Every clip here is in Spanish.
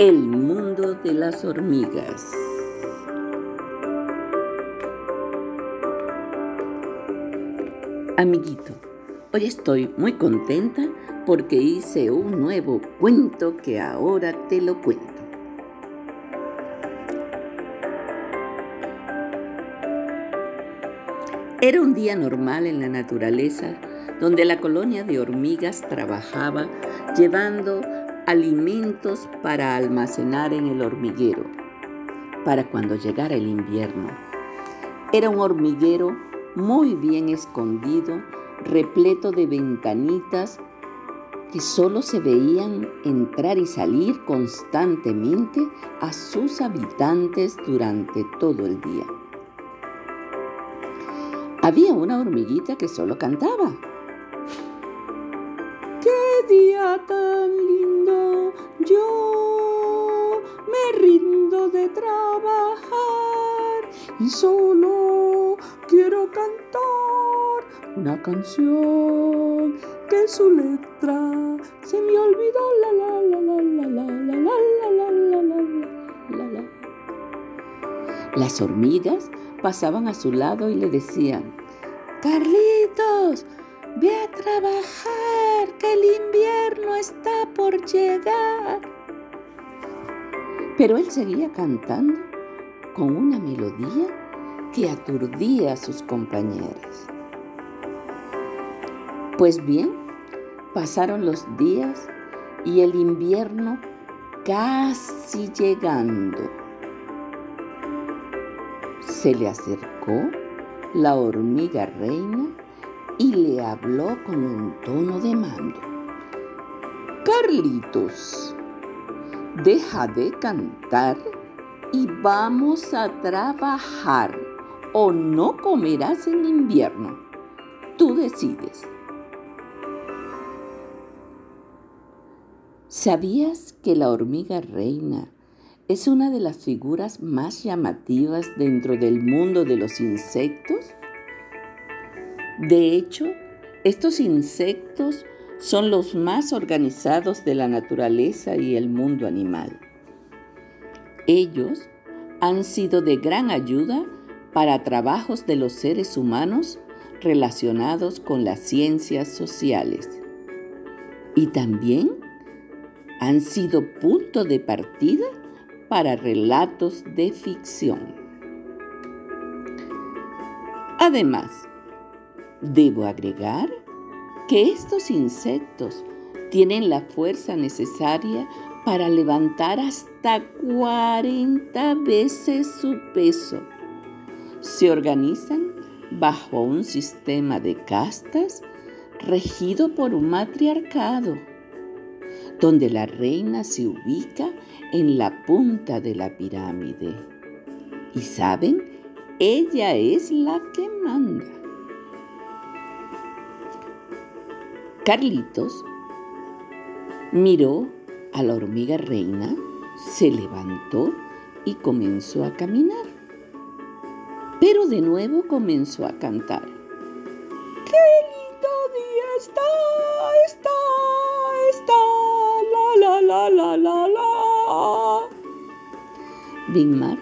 El mundo de las hormigas. Amiguito, hoy estoy muy contenta porque hice un nuevo cuento que ahora te lo cuento. Era un día normal en la naturaleza donde la colonia de hormigas trabajaba llevando alimentos para almacenar en el hormiguero para cuando llegara el invierno. Era un hormiguero muy bien escondido, repleto de ventanitas que solo se veían entrar y salir constantemente a sus habitantes durante todo el día. Había una hormiguita que solo cantaba. ¡Qué día tan! Yo me rindo de trabajar y solo quiero cantar una canción que su letra se me olvidó la la la la la la la la la la la la la Las hormigas pasaban a su lado y le decían, Carlitos, ve a trabajar, que el invierno está por llegar. Pero él seguía cantando con una melodía que aturdía a sus compañeras. Pues bien, pasaron los días y el invierno casi llegando. Se le acercó la hormiga reina y le habló con un tono de mando. Carlitos, deja de cantar y vamos a trabajar o no comerás en invierno. Tú decides. ¿Sabías que la hormiga reina es una de las figuras más llamativas dentro del mundo de los insectos? De hecho, estos insectos son los más organizados de la naturaleza y el mundo animal. Ellos han sido de gran ayuda para trabajos de los seres humanos relacionados con las ciencias sociales. Y también han sido punto de partida para relatos de ficción. Además, debo agregar que estos insectos tienen la fuerza necesaria para levantar hasta 40 veces su peso. Se organizan bajo un sistema de castas regido por un matriarcado, donde la reina se ubica en la punta de la pirámide. Y saben, ella es la que manda. Carlitos miró a la hormiga reina, se levantó y comenzó a caminar. Pero de nuevo comenzó a cantar. ¡Qué lindo día está! Está, está, la, la, la, la, la, la. Bigmar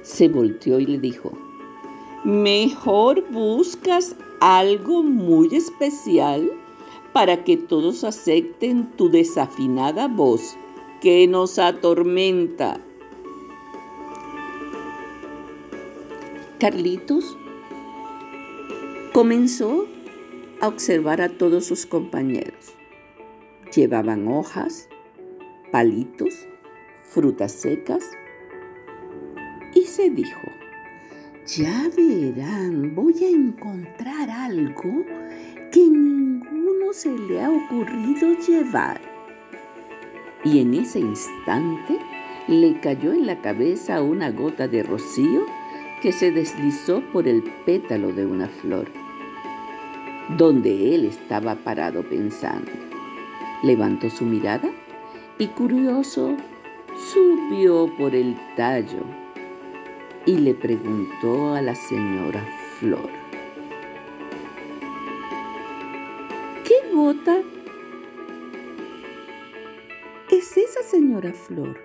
se volteó y le dijo, mejor buscas algo muy especial para que todos acepten tu desafinada voz que nos atormenta. Carlitos comenzó a observar a todos sus compañeros. Llevaban hojas, palitos, frutas secas y se dijo, ya verán, voy a encontrar algo que ninguno se le ha ocurrido llevar. Y en ese instante le cayó en la cabeza una gota de rocío que se deslizó por el pétalo de una flor, donde él estaba parado pensando. Levantó su mirada y curioso subió por el tallo y le preguntó a la señora Flor, ¿qué gota es es esa señora Flor?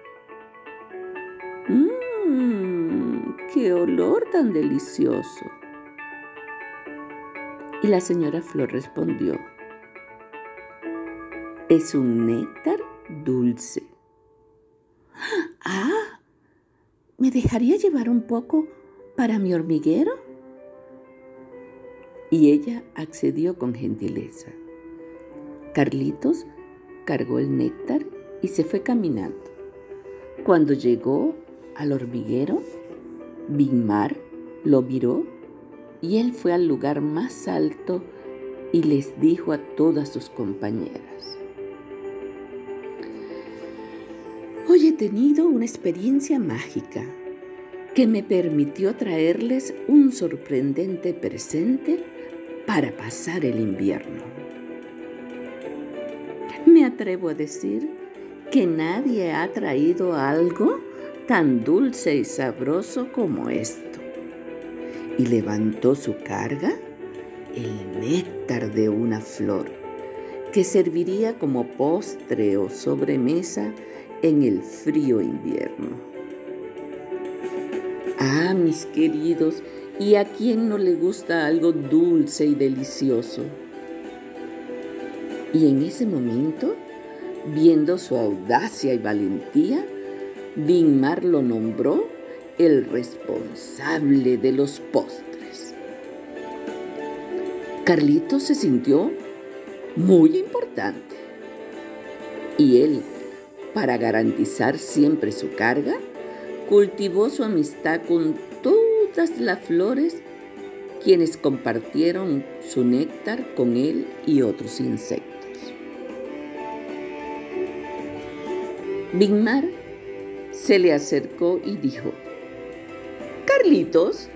Mmm, qué olor tan delicioso. Y la señora Flor respondió, es un néctar dulce. Ah, ¿me dejaría llevar un poco para mi hormiguero? Y ella accedió con gentileza. Carlitos cargó el néctar y se fue caminando. Cuando llegó al hormiguero, Bigmar lo miró y él fue al lugar más alto y les dijo a todas sus compañeras. Hoy he tenido una experiencia mágica que me permitió traerles un sorprendente presente para pasar el invierno. Atrevo a decir que nadie ha traído algo tan dulce y sabroso como esto. Y levantó su carga, el néctar de una flor, que serviría como postre o sobremesa en el frío invierno. Ah, mis queridos, ¿y a quién no le gusta algo dulce y delicioso? Y en ese momento, viendo su audacia y valentía, Binmar lo nombró el responsable de los postres. Carlito se sintió muy importante y él para garantizar siempre su carga, cultivó su amistad con todas las flores quienes compartieron su néctar con él y otros insectos. Bigmar se le acercó y dijo, Carlitos,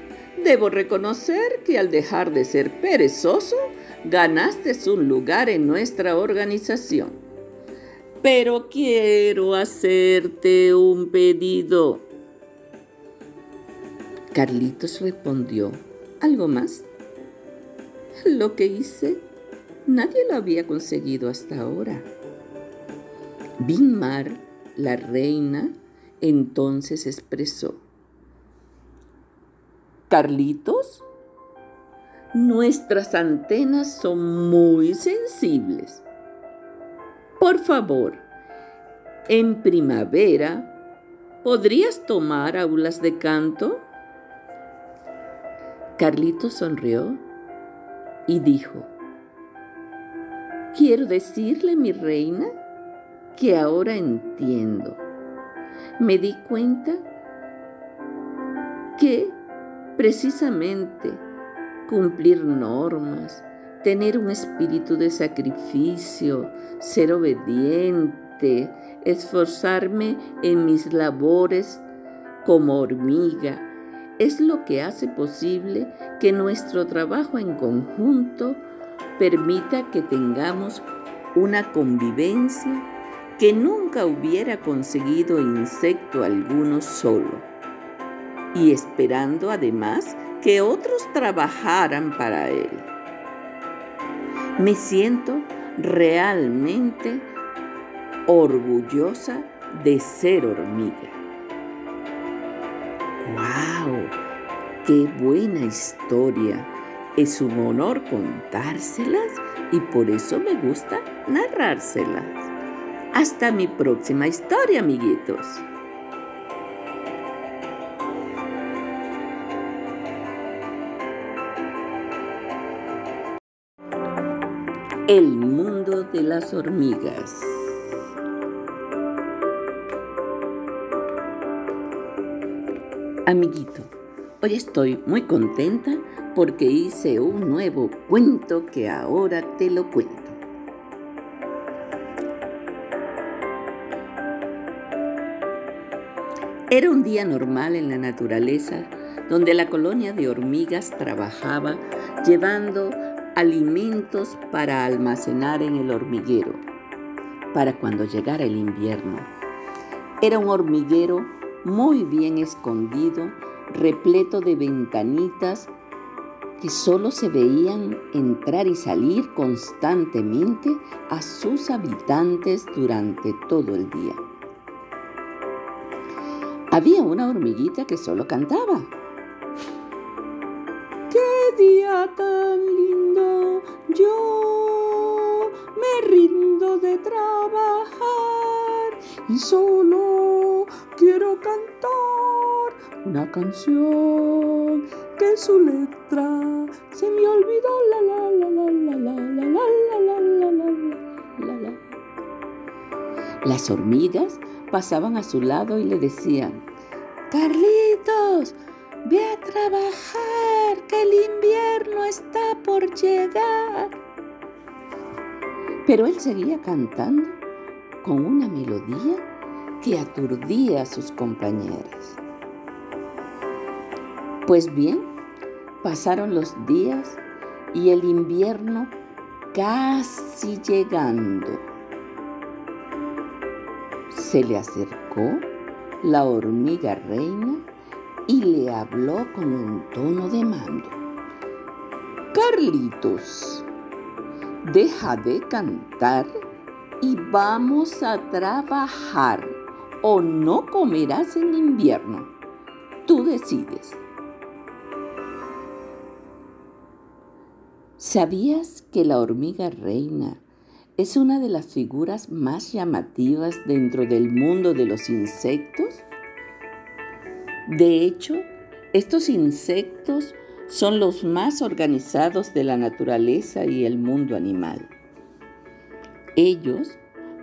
debo reconocer que al dejar de ser perezoso, ganaste un lugar en nuestra organización pero quiero hacerte un pedido. Carlitos respondió, ¿algo más? Lo que hice, nadie lo había conseguido hasta ahora. Binmar, la reina, entonces expresó, Carlitos, nuestras antenas son muy sensibles por favor, en primavera, ¿podrías tomar aulas de canto? Carlito sonrió y dijo, quiero decirle, mi reina, que ahora entiendo. Me di cuenta que precisamente cumplir normas, tener un espíritu de sacrificio, ser obediente, esforzarme en mis labores como hormiga, es lo que hace posible que nuestro trabajo en conjunto permita que tengamos una convivencia que nunca hubiera conseguido insecto alguno solo, y esperando además que otros trabajaran para él. Me siento realmente orgullosa de ser hormiga. ¡Wow! ¡Qué buena historia! Es un honor contárselas y por eso me gusta narrárselas. Hasta mi próxima historia, amiguitos. El mundo de las hormigas. Amiguito, hoy estoy muy contenta porque hice un nuevo cuento que ahora te lo cuento. Era un día normal en la naturaleza donde la colonia de hormigas trabajaba llevando alimentos para almacenar en el hormiguero para cuando llegara el invierno. Era un hormiguero muy bien escondido, repleto de ventanitas que solo se veían entrar y salir constantemente a sus habitantes durante todo el día. Había una hormiguita que solo cantaba. ¡Qué día tan lindo! Yo me rindo de trabajar y solo quiero cantar una canción que su letra se me olvidó la la la la la la la Las hormigas pasaban a su lado y le decían, Carlitos, ve a trabajar, que el invierno está por llegar. Pero él seguía cantando con una melodía que aturdía a sus compañeras. Pues bien, pasaron los días y el invierno casi llegando. Se le acercó la hormiga reina y le habló con un tono de mando. Carlitos, deja de cantar y vamos a trabajar o no comerás en invierno. Tú decides. ¿Sabías que la hormiga reina es una de las figuras más llamativas dentro del mundo de los insectos? De hecho, estos insectos son los más organizados de la naturaleza y el mundo animal. Ellos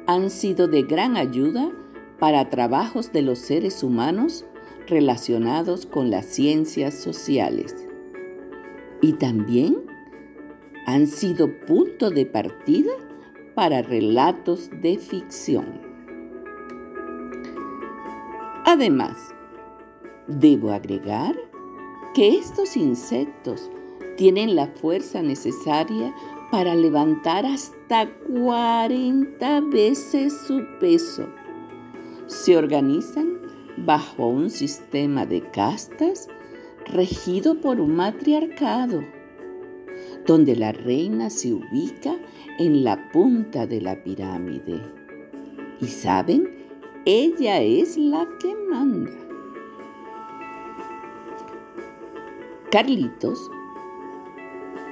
han sido de gran ayuda para trabajos de los seres humanos relacionados con las ciencias sociales. Y también han sido punto de partida para relatos de ficción. Además, debo agregar que estos insectos tienen la fuerza necesaria para levantar hasta 40 veces su peso. Se organizan bajo un sistema de castas regido por un matriarcado donde la reina se ubica en la punta de la pirámide. Y saben, ella es la que manda. Carlitos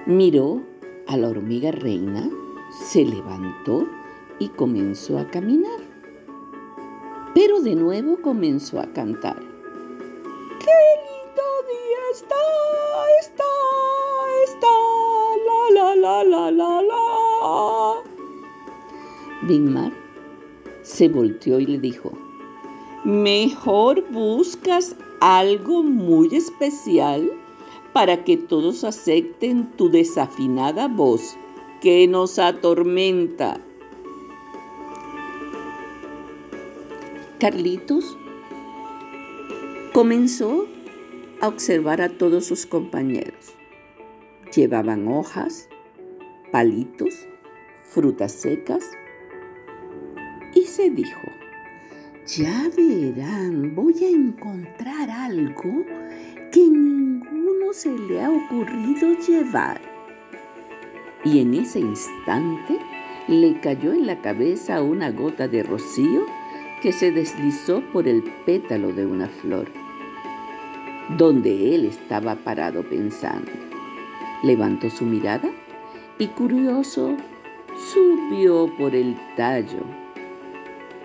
miró a la hormiga reina, se levantó y comenzó a caminar. Pero de nuevo comenzó a cantar. Bigmar se volteó y le dijo, mejor buscas algo muy especial para que todos acepten tu desafinada voz que nos atormenta. Carlitos comenzó a observar a todos sus compañeros. Llevaban hojas, palitos, frutas secas se dijo, ya verán, voy a encontrar algo que ninguno se le ha ocurrido llevar. Y en ese instante le cayó en la cabeza una gota de rocío que se deslizó por el pétalo de una flor, donde él estaba parado pensando. Levantó su mirada y curioso subió por el tallo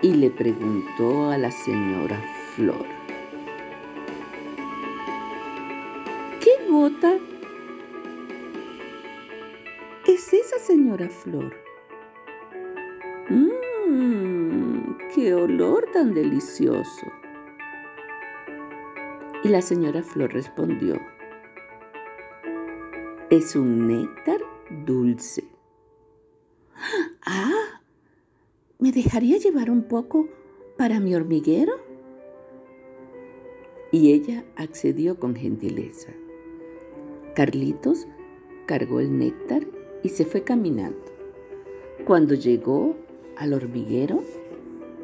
y le preguntó a la señora Flor. ¿Qué gota es esa señora Flor? Mmm, qué olor tan delicioso. Y la señora Flor respondió, es un néctar dulce. Ah, ¿me dejaría llevar un poco para mi hormiguero? Y ella accedió con gentileza. Carlitos cargó el néctar y se fue caminando. Cuando llegó al hormiguero,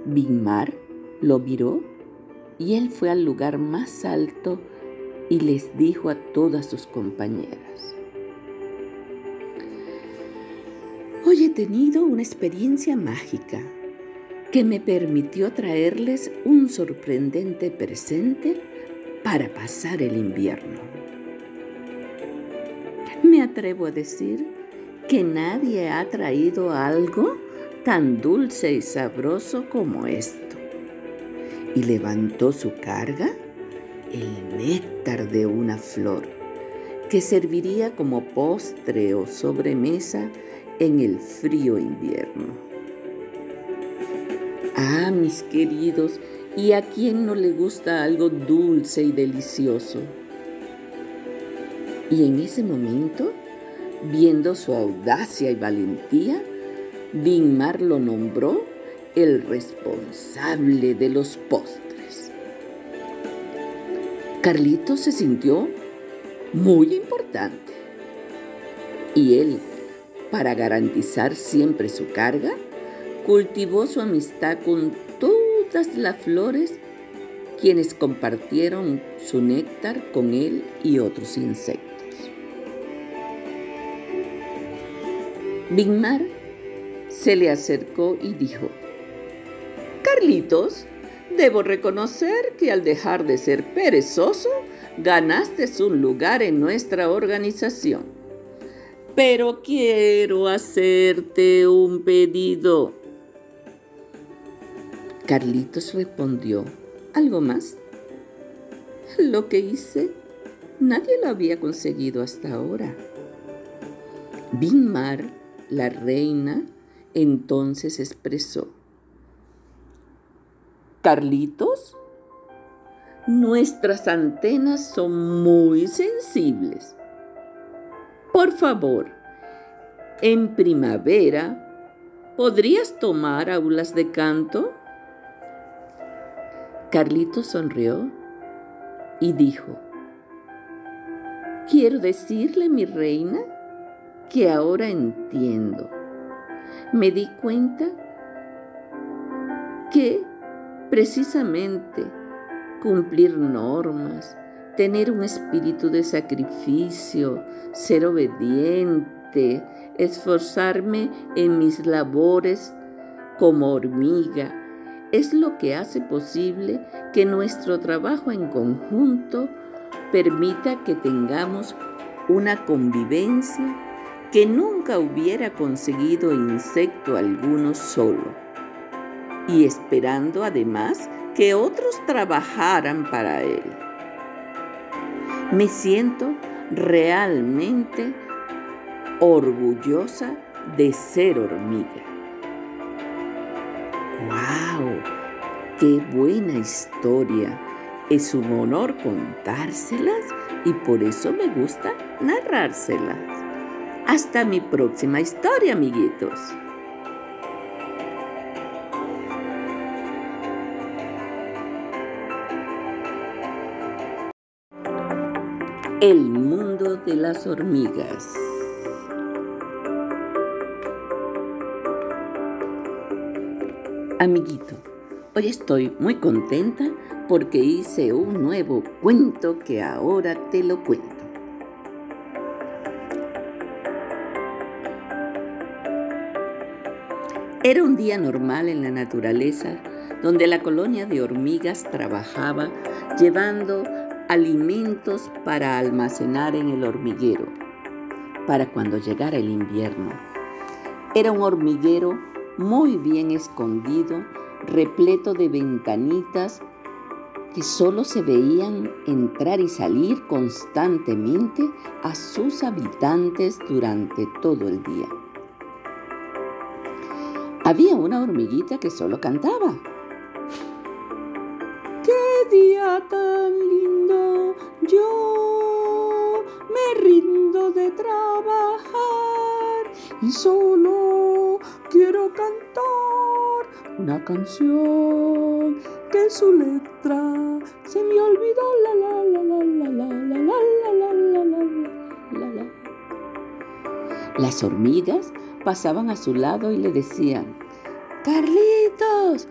Bigmar lo miró y él fue al lugar más alto y les dijo a todas sus compañeras, Hoy he tenido una experiencia mágica que me permitió traerles un sorprendente presente para pasar el invierno. Me atrevo a decir que nadie ha traído algo tan dulce y sabroso como esto. Y levantó su carga, el néctar de una flor, que serviría como postre o sobremesa en el frío invierno. Ah, mis queridos, ¿y a quién no le gusta algo dulce y delicioso? Y en ese momento, viendo su audacia y valentía, Binmar lo nombró el responsable de los postres. Carlito se sintió muy importante y él, para garantizar siempre su carga, cultivó su amistad con todas las flores quienes compartieron su néctar con él y otros insectos. Binmar se le acercó y dijo, Carlitos, debo reconocer que al dejar de ser perezoso, ganaste un lugar en nuestra organización. Pero quiero hacerte un pedido. Carlitos respondió, ¿algo más? Lo que hice, nadie lo había conseguido hasta ahora. Binmar, la reina, entonces expresó, Carlitos, nuestras antenas son muy sensibles. Por favor, en primavera, ¿podrías tomar aulas de canto? Carlitos sonrió y dijo, quiero decirle, mi reina, que ahora entiendo me di cuenta que precisamente cumplir normas, tener un espíritu de sacrificio, ser obediente, esforzarme en mis labores como hormiga, es lo que hace posible que nuestro trabajo en conjunto permita que tengamos una convivencia que nunca hubiera conseguido insecto alguno solo, y esperando además que otros trabajaran para él. Me siento realmente orgullosa de ser hormiga. ¡Wow! ¡Qué buena historia! Es un honor contárselas y por eso me gusta narrárselas. Hasta mi próxima historia, amiguitos. El mundo de las hormigas. Amiguito, hoy estoy muy contenta porque hice un nuevo cuento que ahora te lo cuento. Era un día normal en la naturaleza donde la colonia de hormigas trabajaba llevando alimentos para almacenar en el hormiguero para cuando llegara el invierno. Era un hormiguero muy bien escondido, repleto de ventanitas que solo se veían entrar y salir constantemente a sus habitantes durante todo el día. Había una hormiguita que solo cantaba. ¡Qué día! Yo me rindo de trabajar y solo quiero cantar una canción que su letra se me olvidó la la la la la la la la la la la la la Las hormigas pasaban a su lado y le decían, Carlitos,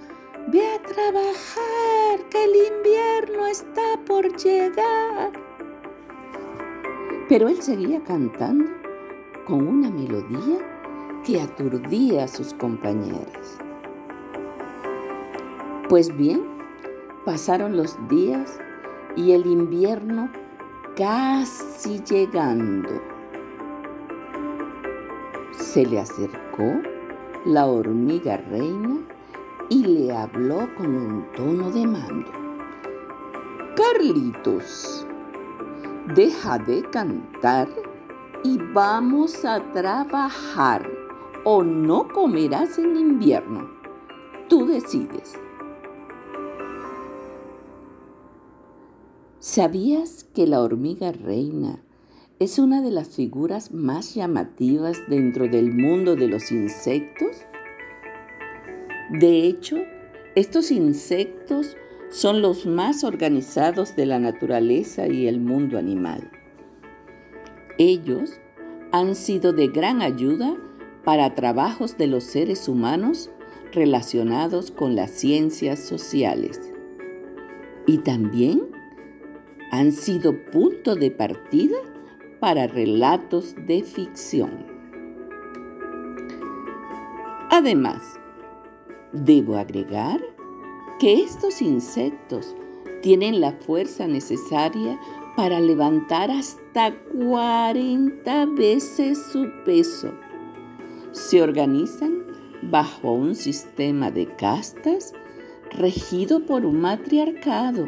ve a trabajar, que el invierno está por llegar. Pero él seguía cantando con una melodía que aturdía a sus compañeras. Pues bien, pasaron los días y el invierno casi llegando. Se le acercó la hormiga reina y le habló con un tono de mando. Carlitos, deja de cantar y vamos a trabajar o no comerás en invierno. Tú decides. ¿Sabías que la hormiga reina es una de las figuras más llamativas dentro del mundo de los insectos? De hecho, estos insectos son los más organizados de la naturaleza y el mundo animal. Ellos han sido de gran ayuda para trabajos de los seres humanos relacionados con las ciencias sociales. Y también han sido punto de partida para relatos de ficción. Además, debo agregar que estos insectos tienen la fuerza necesaria para levantar hasta 40 veces su peso. Se organizan bajo un sistema de castas regido por un matriarcado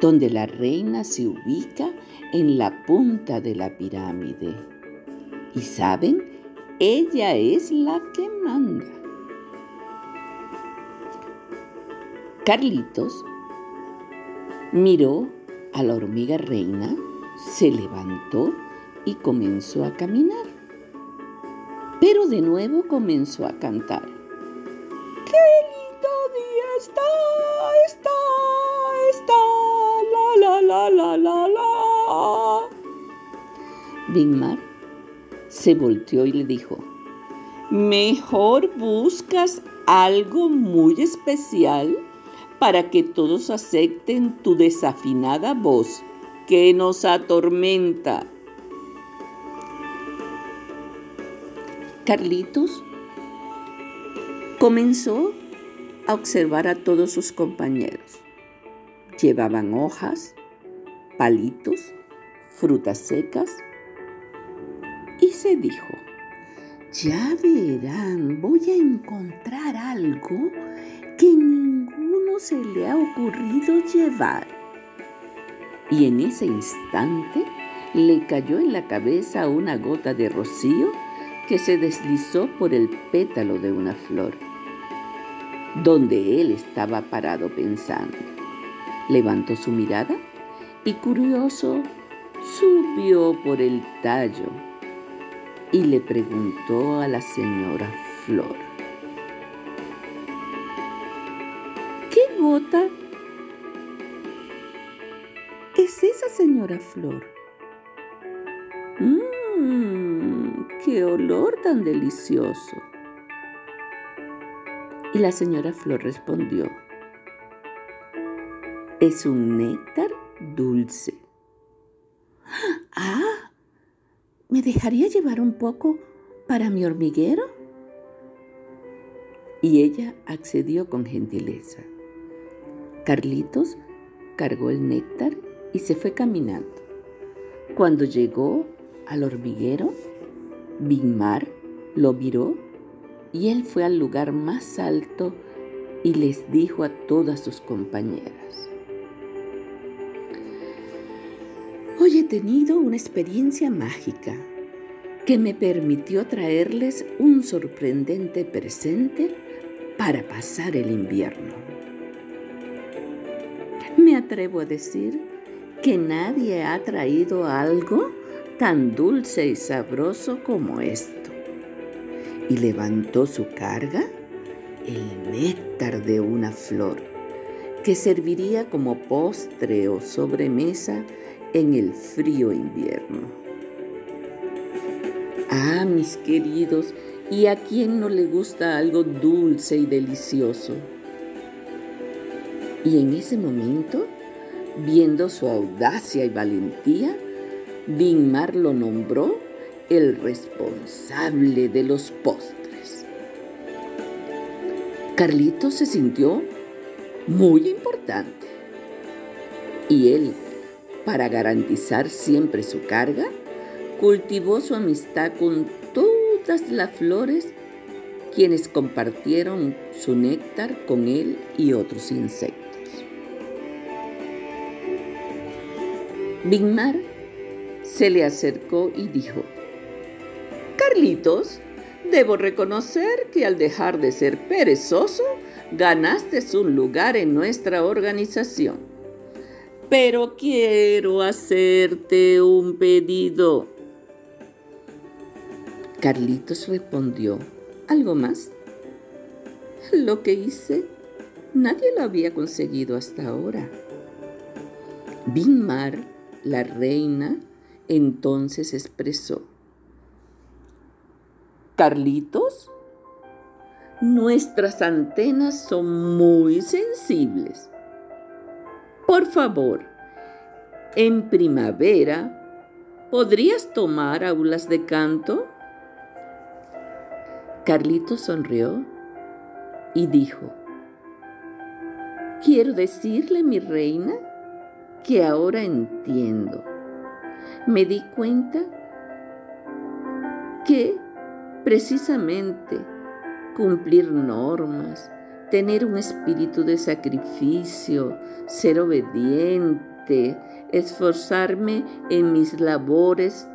donde la reina se ubica en la punta de la pirámide. Y saben, ella es la que manda. Carlitos miró a la hormiga reina, se levantó y comenzó a caminar. Pero de nuevo comenzó a cantar. ¡Qué lindo día está! ¡Está! ¡Está! la, la, la, la. Bigmar se volteó y le dijo, mejor buscas algo muy especial para que todos acepten tu desafinada voz que nos atormenta. Carlitos comenzó a observar a todos sus compañeros. Llevaban hojas, palitos, frutas secas. Y se dijo, ya verán, voy a encontrar algo que se le ha ocurrido llevar. Y en ese instante le cayó en la cabeza una gota de rocío que se deslizó por el pétalo de una flor, donde él estaba parado pensando. Levantó su mirada y curioso subió por el tallo y le preguntó a la señora Flor. Es esa señora Flor? Mmm, qué olor tan delicioso. Y la señora Flor respondió, es un néctar dulce. Ah, ¿me dejaría llevar un poco para mi hormiguero? Y ella accedió con gentileza. Carlitos cargó el néctar y se fue caminando. Cuando llegó al hormiguero, Bigmar lo miró y él fue al lugar más alto y les dijo a todas sus compañeras, Hoy he tenido una experiencia mágica que me permitió traerles un sorprendente presente para pasar el invierno. Atrevo a decir que nadie ha traído algo tan dulce y sabroso como esto. Y levantó su carga, el néctar de una flor, que serviría como postre o sobremesa en el frío invierno. Ah, mis queridos, ¿y a quién no le gusta algo dulce y delicioso? Y en ese momento, viendo su audacia y valentía, Binmar lo nombró el responsable de los postres. Carlitos se sintió muy importante y él, para garantizar siempre su carga, cultivó su amistad con todas las flores quienes compartieron su néctar con él y otros insectos. Bigmar se le acercó y dijo, Carlitos, debo reconocer que al dejar de ser perezoso, ganaste un lugar en nuestra organización. Pero quiero hacerte un pedido. Carlitos respondió, ¿algo más? Lo que hice, nadie lo había conseguido hasta ahora. Binmar, la reina, entonces expresó, Carlitos, nuestras antenas son muy sensibles. Por favor, en primavera, ¿podrías tomar aulas de canto? Carlitos sonrió y dijo, quiero decirle, mi reina, que ahora entiendo. Me di cuenta que precisamente cumplir normas, tener un espíritu de sacrificio, ser obediente, esforzarme en mis labores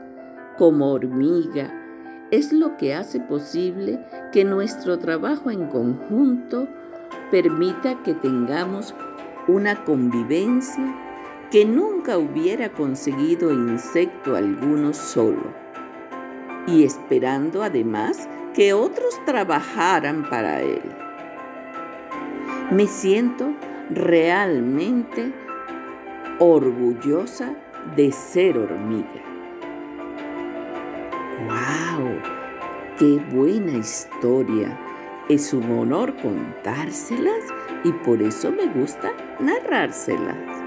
como hormiga, es lo que hace posible que nuestro trabajo en conjunto permita que tengamos una convivencia que nunca hubiera conseguido insecto alguno solo y esperando además que otros trabajaran para él. Me siento realmente orgullosa de ser hormiga. ¡Wow! ¡Qué buena historia! Es un honor contárselas y por eso me gusta narrárselas.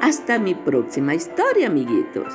Hasta mi próxima historia, amiguitos.